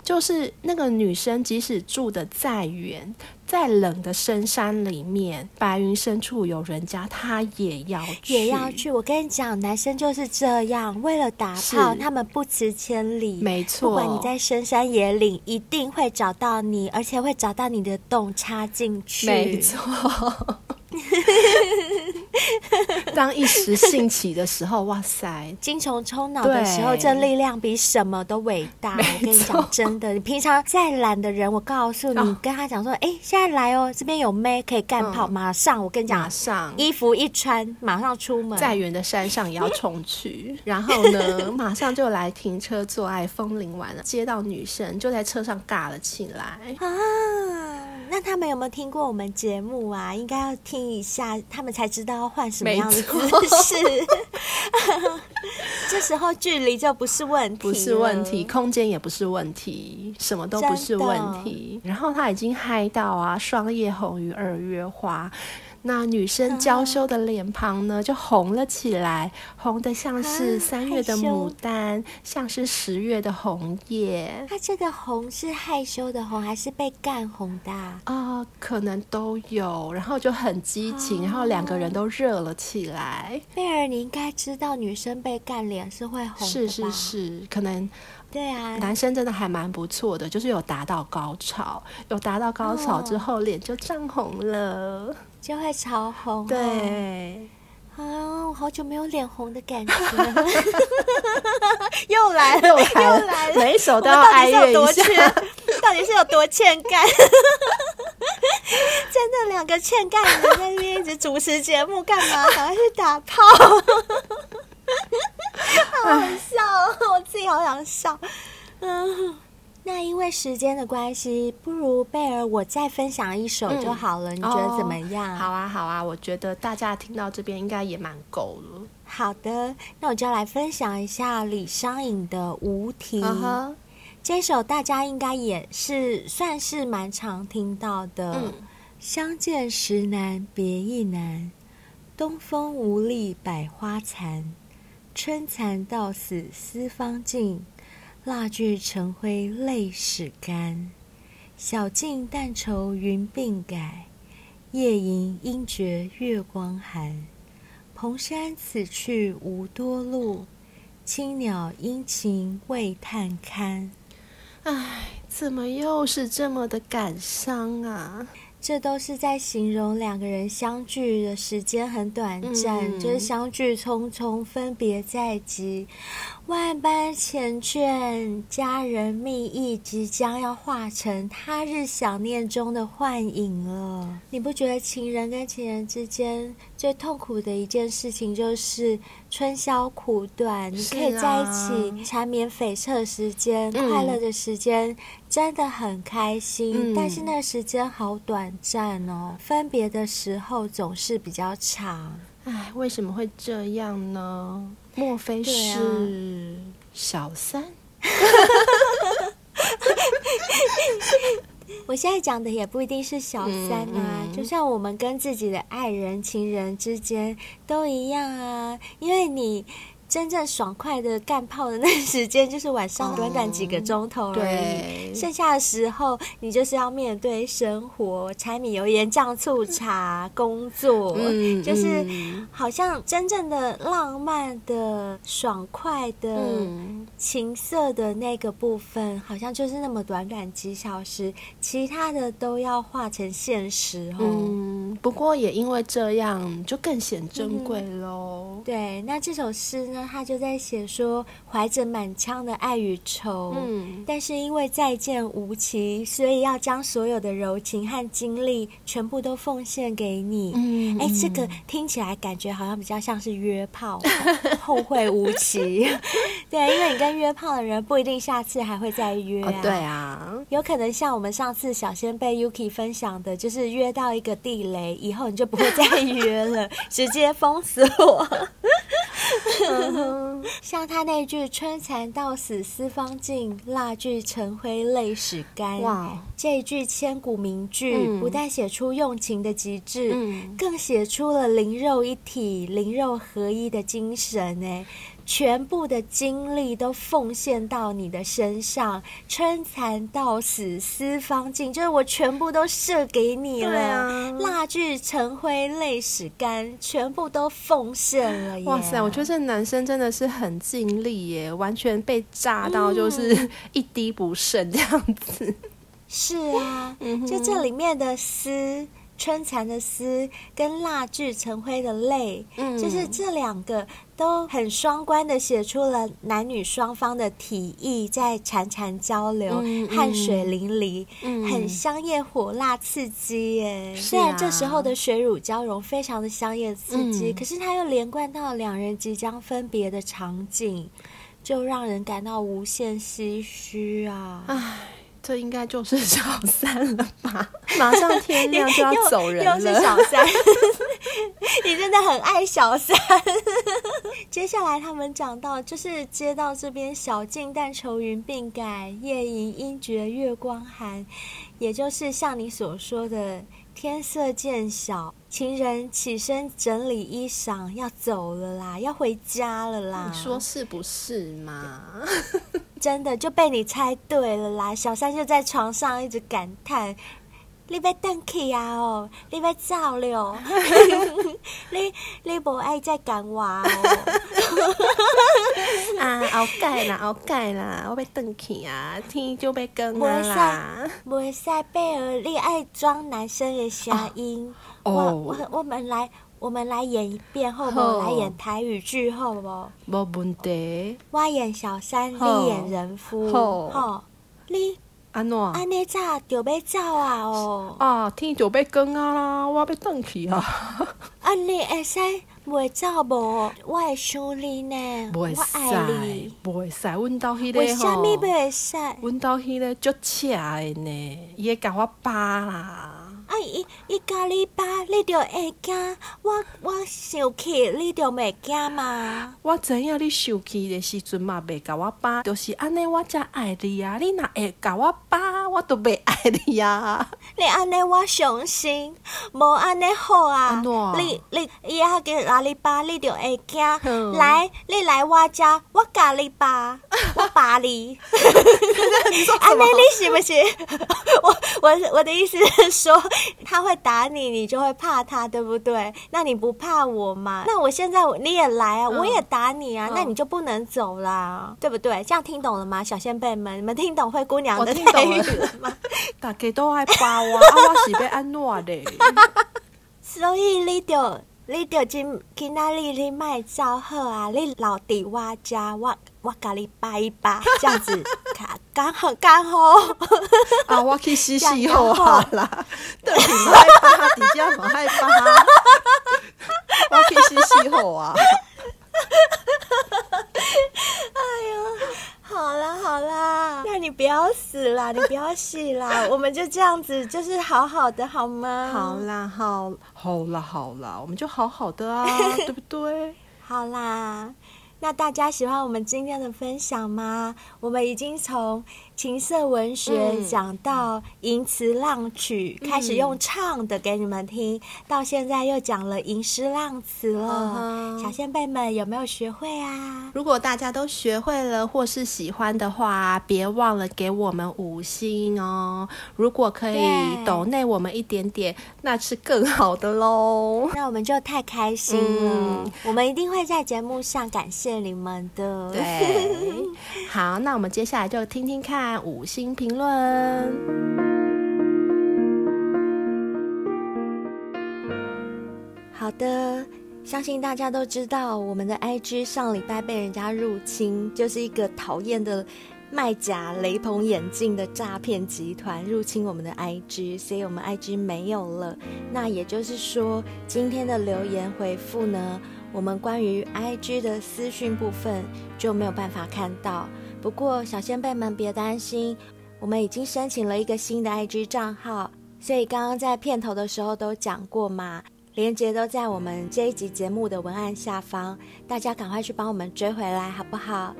S2: 就是那个女生，即使住的再远、再冷的深山里面，白云深处有人家，他也要去，
S3: 也要去。我跟你讲，男生就是这样，为了打炮，他们不辞千里。
S2: 没错，
S3: 不管你在深山野岭，一定会找到你，而且会找到你的洞插进去。
S2: 没错。<laughs> 当一时兴起的时候，哇塞，
S3: 精虫冲脑的时候，这力量比什么都伟大。我跟你讲，真的，你平常再懒的人，我告诉你，哦、跟他讲说，哎、欸，现在来哦，这边有妹可以干？炮，嗯、马上，我跟你讲，
S2: 马上。
S3: 衣服一穿，马上出门，
S2: 再远的山上也要冲去，<laughs> 然后呢，马上就来停车做爱，风铃完了，接到女生就在车上尬了起来。
S3: 啊。那他们有没有听过我们节目啊？应该要听一下，他们才知道要换什么样的姿势。<laughs> 这时候距离就不是问题，
S2: 不是问题，空间也不是问题，什么都不是问题。然后他已经嗨到啊，霜叶红于二月花。那女生娇羞的脸庞呢，就红了起来，红的像是三月的牡丹，像是十月的红叶。
S3: 她这个红是害羞的红，还是被干红的？啊、
S2: 呃，可能都有。然后就很激情，然后两个人都热了起来。
S3: 贝儿，你应该知道，女生被干脸是会红的。
S2: 是是是，可能。
S3: 对啊，
S2: 男生真的还蛮不错的，就是有达到高潮，有达到高潮之后，脸就涨红了，
S3: 就会潮红。
S2: 对，
S3: 啊，我好久没有脸红的感觉，<laughs> 又来了，
S2: 又来了，每一首都要哀怨一下，<laughs>
S3: 到底是有多欠干？<laughs> 真的两个欠干的在那边一直主持节目干嘛？赶快去打炮。好好笑，我自己好想笑。嗯，那因为时间的关系，不如贝儿我再分享一首就好了。嗯、你觉得怎么样？
S2: 哦？好啊，好啊，我觉得大家听到这边应该也蛮够了。
S3: 好的，那我就来分享一下李商隐的《无题》。Uh huh、这首大家应该也是算是蛮常听到的。嗯、相见时难别亦难，东风无力百花残。春蚕到死丝方尽，蜡炬成灰泪始干。晓镜但愁云鬓改，夜吟应觉月光寒。蓬山此去无多路，青鸟殷勤为探看。
S2: 唉，怎么又是这么的感伤啊？
S3: 这都是在形容两个人相聚的时间很短暂，嗯、就是相聚匆匆，分别在即。万般缱绻，佳人蜜意，即将要化成他日想念中的幻影了。你不觉得情人跟情人之间最痛苦的一件事情就是春宵苦短？你可以在一起缠绵悱恻时间，嗯、快乐的时间真的很开心，嗯、但是那个时间好短暂哦。分别的时候总是比较长。
S2: 唉，为什么会这样呢？莫非是小三？<laughs>
S3: 我现在讲的也不一定是小三啊，嗯嗯、就像我们跟自己的爱人、情人之间都一样啊，因为你。真正爽快的干炮的那时间，就是晚上短短几个钟头而已。对剩下的时候，你就是要面对生活，柴米油盐酱醋茶，工作，嗯、就是好像真正的浪漫的、爽快的、嗯、情色的那个部分，好像就是那么短短几小时，其他的都要化成现实哦。
S2: 嗯，不过也因为这样，就更显珍贵喽、嗯。
S3: 对，那这首诗呢？他就在写说，怀着满腔的爱与愁，嗯，但是因为再见无期，所以要将所有的柔情和精力全部都奉献给你。嗯，哎，这个听起来感觉好像比较像是约炮，<laughs> 后会无期。<laughs> 对，因为你跟约炮的人不一定下次还会再约啊。
S2: 哦，对啊，
S3: 有可能像我们上次小仙贝 Yuki 分享的，就是约到一个地雷。回，以后你就不会再约了，<laughs> 直接封死我。像他那句“春蚕到死丝方尽，蜡炬成灰泪始干”，哇，这一句千古名句，嗯、不但写出用情的极致，嗯、更写出了灵肉一体、灵肉合一的精神。哎。全部的精力都奉献到你的身上，春蚕到死丝方尽，就是我全部都射给你了。啊、蜡炬成灰泪始干，全部都奉献了耶。
S2: 哇塞，我觉得这男生真的是很尽力耶，完全被炸到就是一滴不剩这样子。嗯、
S3: 是啊，就这里面的丝。春蚕的丝跟蜡炬成灰的泪，嗯，就是这两个都很双关的写出了男女双方的体意在潺潺交流，汗水淋漓，嗯、很香艳火辣刺激耶。虽然这时候的水乳交融非常的香艳刺激，嗯、可是它又连贯到两人即将分别的场景，就让人感到无限唏嘘啊！唉。
S2: 这应该就是小三了吧？<laughs> 马上天亮就要走人了。
S3: 又，又是小三，<laughs> 你真的很爱小三。<laughs> 接下来他们讲到，就是接到这边“晓镜但愁云鬓改，夜吟应觉月光寒”，也就是像你所说的。天色渐晓，情人起身整理衣裳，要走了啦，要回家了啦。
S2: 你说是不是嘛？
S3: 真的就被你猜对了啦！小三就在床上一直感叹。你要回去啊？哦，你要走了？<laughs> 你你不爱再讲话哦？<laughs>
S2: 啊，后改啦，后改啦，我要回去啊！天就要光啊啦！
S3: 袂使贝尔，你爱装男生的声音。哦，我我我们来，我们来演一遍，好不？来演台语剧，好不好？
S2: 无问题。
S3: 我演小三，你演人夫。好，你。
S2: 安怎？
S3: 安尼早就要走啊！哦，
S2: 啊，天就要光啊啦，我要转去啊！<laughs>
S3: 安尼会使袂走无？我会想你呢，我爱你。
S2: 袂使，阮兜迄个吼。
S3: 为什么袂使？
S2: 阮兜迄个足赤的呢，伊会甲我扒啦。
S3: 啊！伊伊甲你扒，你就会惊。我我生气，你就袂惊嘛？
S2: 我知影你生气的时阵嘛，袂甲我爸，就是安尼，我才爱你啊！你若会甲我爸，我都袂爱你啊！
S3: 你安尼我伤心，无安尼好啊！你你伊阿个哪里扒，你就会惊。嗯、来，你来我家，我甲你扒，我扒 <laughs> 你。安尼你行不行？<laughs> 我我我的意思是说。他会打你，你就会怕他，对不对？那你不怕我吗？那我现在你也来啊，嗯、我也打你啊，嗯、那你就不能走啦，对不对？这样听懂了吗，小仙贝们？你们听懂灰姑娘的台语了吗？<laughs>
S2: 大家都爱巴我，啊，我是被安怎的？
S3: 所以你就你就今今仔日你卖走好啊，你留伫我家我。我甲你扒一扒，这样子，<laughs> 刚好刚好。
S2: 啊，我去洗洗好好啦，对，唔害怕，底下唔害怕。我去洗洗好啊。
S3: 哎呦，好啦好啦，那你不要死啦，你不要死啦，<laughs> 我们就这样子，就是好好的，好吗？
S2: 好啦，好，好啦，好啦，我们就好好的啊，<laughs> 对不对？
S3: 好啦。那大家喜欢我们今天的分享吗？我们已经从情色文学讲到吟词浪曲，嗯、开始用唱的给你们听，嗯、到现在又讲了吟诗浪词了。小仙贝们有没有学会啊？
S2: 如果大家都学会了或是喜欢的话，别忘了给我们五星哦。如果可以抖内我们一点点，那是更好的喽。
S3: 那我们就太开心了，嗯、我们一定会在节目上感谢。你们的
S2: 对，<laughs> 好，那我们接下来就听听看五星评论。
S3: 好的，相信大家都知道，我们的 IG 上礼拜被人家入侵，就是一个讨厌的卖假雷朋眼镜的诈骗集团入侵我们的 IG，所以我们 IG 没有了。那也就是说，今天的留言回复呢？我们关于 IG 的私讯部分就没有办法看到。不过，小仙贝们别担心，我们已经申请了一个新的 IG 账号，所以刚刚在片头的时候都讲过嘛，连接都在我们这一集节目的文案下方，大家赶快去帮我们追回来好不好？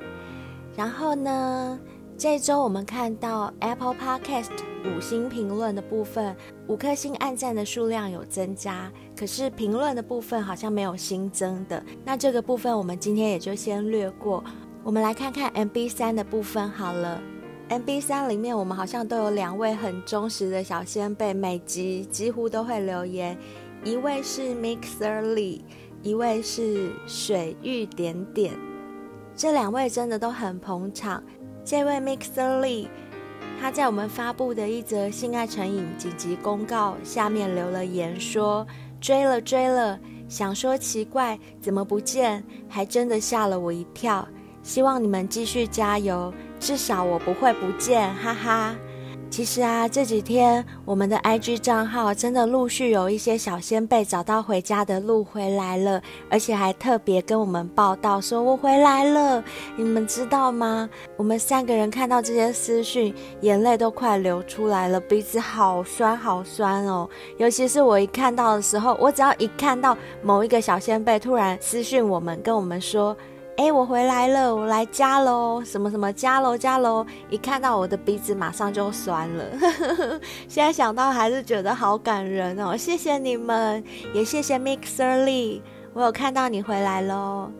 S3: 然后呢，这周我们看到 Apple Podcast 五星评论的部分，五颗星按赞的数量有增加，可是评论的部分好像没有新增的。那这个部分我们今天也就先略过，我们来看看 MB3 的部分好了。MB3 里面我们好像都有两位很忠实的小仙贝，每集几乎都会留言，一位是 Mixer Lee，一位是水玉点点，这两位真的都很捧场。这位 Mixer Lee，他在我们发布的一则性爱成瘾紧急公告下面留了言说，追了追了，想说奇怪怎么不见，还真的吓了我一跳。希望你们继续加油，至少我不会不见，哈哈。其实啊，这几天我们的 IG 账号真的陆续有一些小仙贝找到回家的路回来了，而且还特别跟我们报道说我回来了。你们知道吗？我们三个人看到这些私讯，眼泪都快流出来了，鼻子好酸好酸哦。尤其是我一看到的时候，我只要一看到某一个小仙贝突然私讯我们，跟我们说。哎，我回来了，我来家喽，什么什么家喽家喽，一看到我的鼻子马上就酸了，<laughs> 现在想到还是觉得好感人哦，谢谢你们，也谢谢 Mixer Lee，我有看到你回来喽。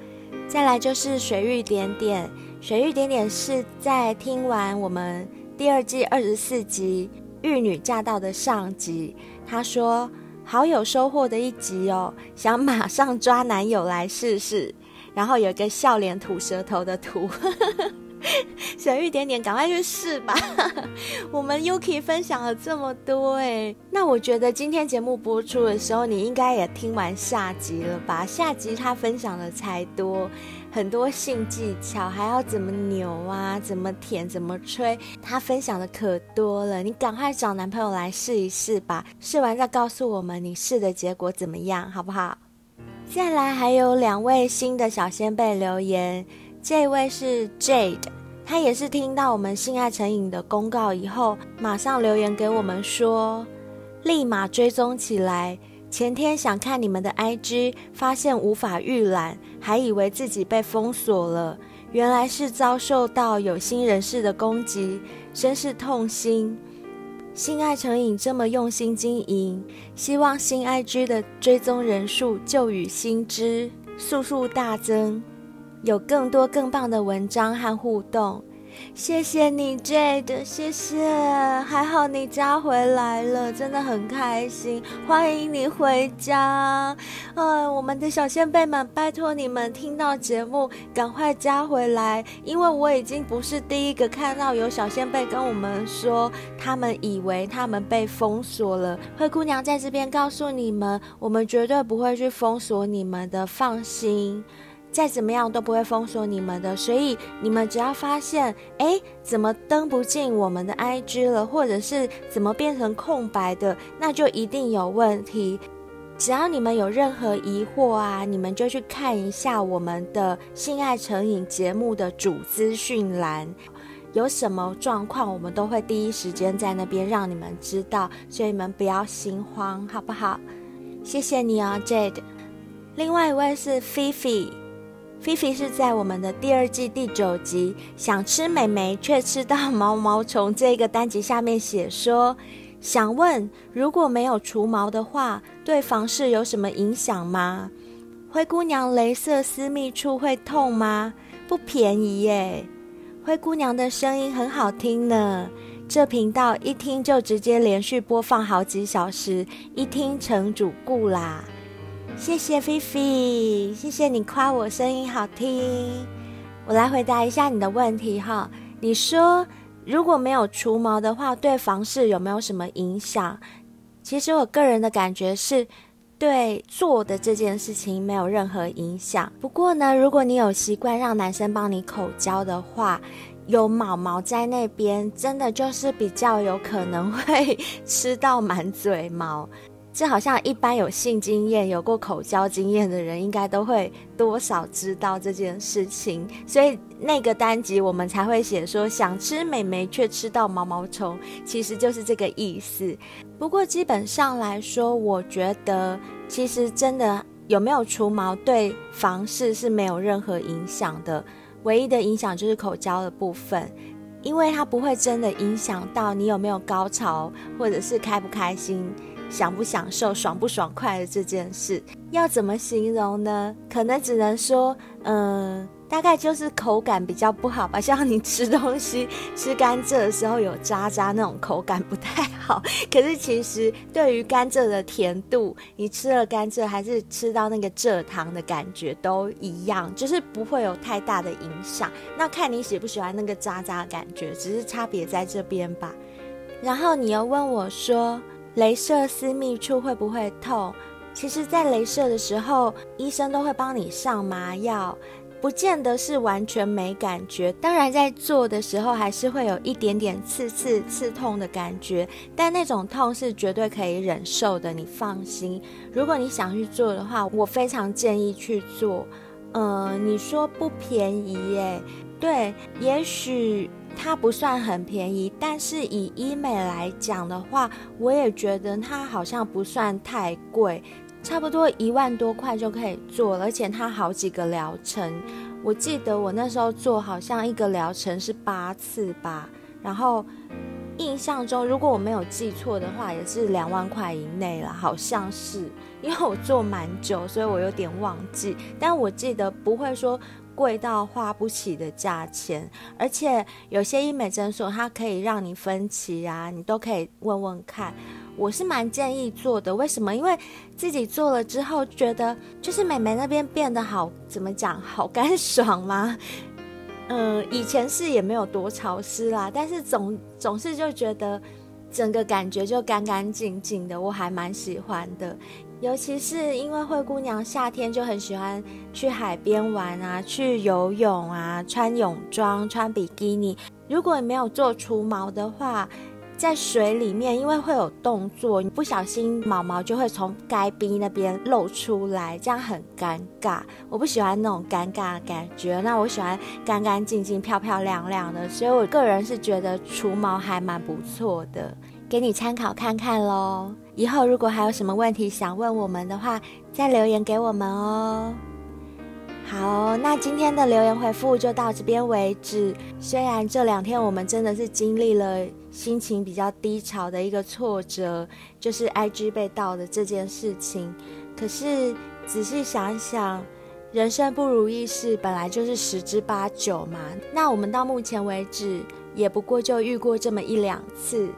S3: 再来就是水玉点点，水玉点点是在听完我们第二季二十四集《玉女驾到》的上集，他说好有收获的一集哦，想马上抓男友来试试。然后有一个笑脸吐舌头的图，<laughs> 小玉点点，赶快去试吧！<laughs> 我们 Yuki 分享了这么多哎，那我觉得今天节目播出的时候，你应该也听完下集了吧？下集他分享的才多，很多性技巧，还要怎么扭啊，怎么舔，怎么吹，他分享的可多了。你赶快找男朋友来试一试吧，试完再告诉我们你试的结果怎么样，好不好？再来还有两位新的小仙贝留言，这位是 Jade，他也是听到我们性爱成瘾的公告以后，马上留言给我们说，立马追踪起来。前天想看你们的 IG，发现无法预览，还以为自己被封锁了，原来是遭受到有心人士的攻击，真是痛心。性爱成瘾这么用心经营，希望新 IG 的追踪人数就与新知速速大增，有更多更棒的文章和互动。谢谢你，Jade，谢谢，还好你家回来了，真的很开心，欢迎你回家。呃、我们的小仙贝们，拜托你们听到节目赶快加回来，因为我已经不是第一个看到有小仙贝跟我们说，他们以为他们被封锁了。灰姑娘在这边告诉你们，我们绝对不会去封锁你们的，放心。再怎么样都不会封锁你们的，所以你们只要发现，哎，怎么登不进我们的 IG 了，或者是怎么变成空白的，那就一定有问题。只要你们有任何疑惑啊，你们就去看一下我们的性爱成瘾节目的主资讯栏，有什么状况，我们都会第一时间在那边让你们知道，所以你们不要心慌，好不好？谢谢你哦，Jade。另外一位是 Fifi。菲菲菲是在我们的第二季第九集“想吃美眉却吃到毛毛虫”这个单集下面写说：“想问，如果没有除毛的话，对房事有什么影响吗？灰姑娘镭射私密处会痛吗？不便宜耶！灰姑娘的声音很好听呢，这频道一听就直接连续播放好几小时，一听成主顾啦。”谢谢菲菲，谢谢你夸我声音好听。我来回答一下你的问题哈。你说如果没有除毛的话，对房事有没有什么影响？其实我个人的感觉是，对做的这件事情没有任何影响。不过呢，如果你有习惯让男生帮你口交的话，有毛毛在那边，真的就是比较有可能会 <laughs> 吃到满嘴毛。这好像一般有性经验、有过口交经验的人，应该都会多少知道这件事情。所以那个单集我们才会写说，想吃美眉却吃到毛毛虫，其实就是这个意思。不过基本上来说，我觉得其实真的有没有除毛对房事是没有任何影响的，唯一的影响就是口交的部分。因为它不会真的影响到你有没有高潮，或者是开不开心、享不享受、爽不爽快的这件事。要怎么形容呢？可能只能说，嗯。大概就是口感比较不好吧，像你吃东西 <laughs> 吃甘蔗的时候有渣渣那种口感不太好。<laughs> 可是其实对于甘蔗的甜度，你吃了甘蔗还是吃到那个蔗糖的感觉都一样，就是不会有太大的影响。那看你喜不喜欢那个渣渣的感觉，只是差别在这边吧。然后你又问我说，雷射私密处会不会痛？其实，在雷射的时候，医生都会帮你上麻药。不见得是完全没感觉，当然在做的时候还是会有一点点刺刺刺痛的感觉，但那种痛是绝对可以忍受的，你放心。如果你想去做的话，我非常建议去做。嗯、呃，你说不便宜耶？对，也许它不算很便宜，但是以医美来讲的话，我也觉得它好像不算太贵。差不多一万多块就可以做，而且它好几个疗程。我记得我那时候做好像一个疗程是八次吧，然后印象中如果我没有记错的话，也是两万块以内了，好像是。因为我做蛮久，所以我有点忘记，但我记得不会说贵到花不起的价钱。而且有些医美诊所它可以让你分期啊，你都可以问问看。我是蛮建议做的，为什么？因为自己做了之后，觉得就是美眉那边变得好，怎么讲，好干爽吗？<laughs> 嗯，以前是也没有多潮湿啦，但是总总是就觉得整个感觉就干干净净的，我还蛮喜欢的。尤其是因为灰姑娘夏天就很喜欢去海边玩啊，去游泳啊，穿泳装、穿比基尼。如果你没有做除毛的话，在水里面，因为会有动作，你不小心毛毛就会从该边那边露出来，这样很尴尬。我不喜欢那种尴尬的感觉，那我喜欢干干净净、漂漂亮亮的。所以我个人是觉得除毛还蛮不错的，给你参考看看喽。以后如果还有什么问题想问我们的话，再留言给我们哦。好，那今天的留言回复就到这边为止。虽然这两天我们真的是经历了心情比较低潮的一个挫折，就是 IG 被盗的这件事情，可是仔细想想，人生不如意事本来就是十之八九嘛。那我们到目前为止，也不过就遇过这么一两次。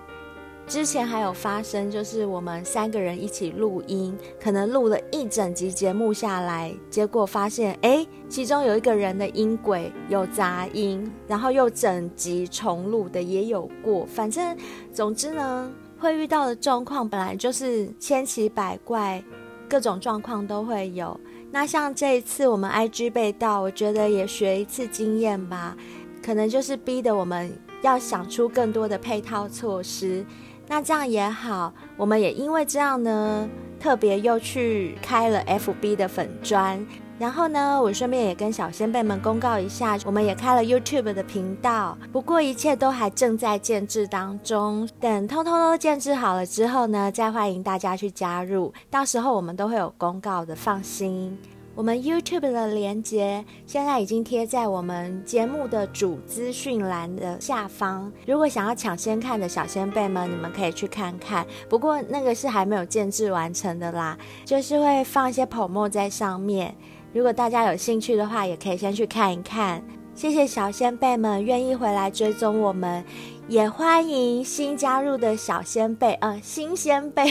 S3: 之前还有发生，就是我们三个人一起录音，可能录了一整集节目下来，结果发现，哎，其中有一个人的音轨有杂音，然后又整集重录的也有过。反正，总之呢，会遇到的状况本来就是千奇百怪，各种状况都会有。那像这一次我们 IG 被盗，我觉得也学一次经验吧，可能就是逼得我们要想出更多的配套措施。那这样也好，我们也因为这样呢，特别又去开了 FB 的粉砖，然后呢，我顺便也跟小仙辈们公告一下，我们也开了 YouTube 的频道。不过一切都还正在建制当中，等通通都建制好了之后呢，再欢迎大家去加入，到时候我们都会有公告的，放心。我们 YouTube 的连接现在已经贴在我们节目的主资讯栏的下方，如果想要抢先看的小仙贝们，你们可以去看看。不过那个是还没有建制完成的啦，就是会放一些泡沫在上面。如果大家有兴趣的话，也可以先去看一看。谢谢小先辈们愿意回来追踪我们。也欢迎新加入的小先辈，呃，新鲜辈，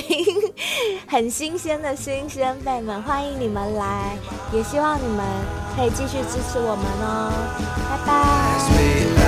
S3: <laughs> 很新鲜的新鲜辈们，欢迎你们来，也希望你们可以继续支持我们哦，拜拜。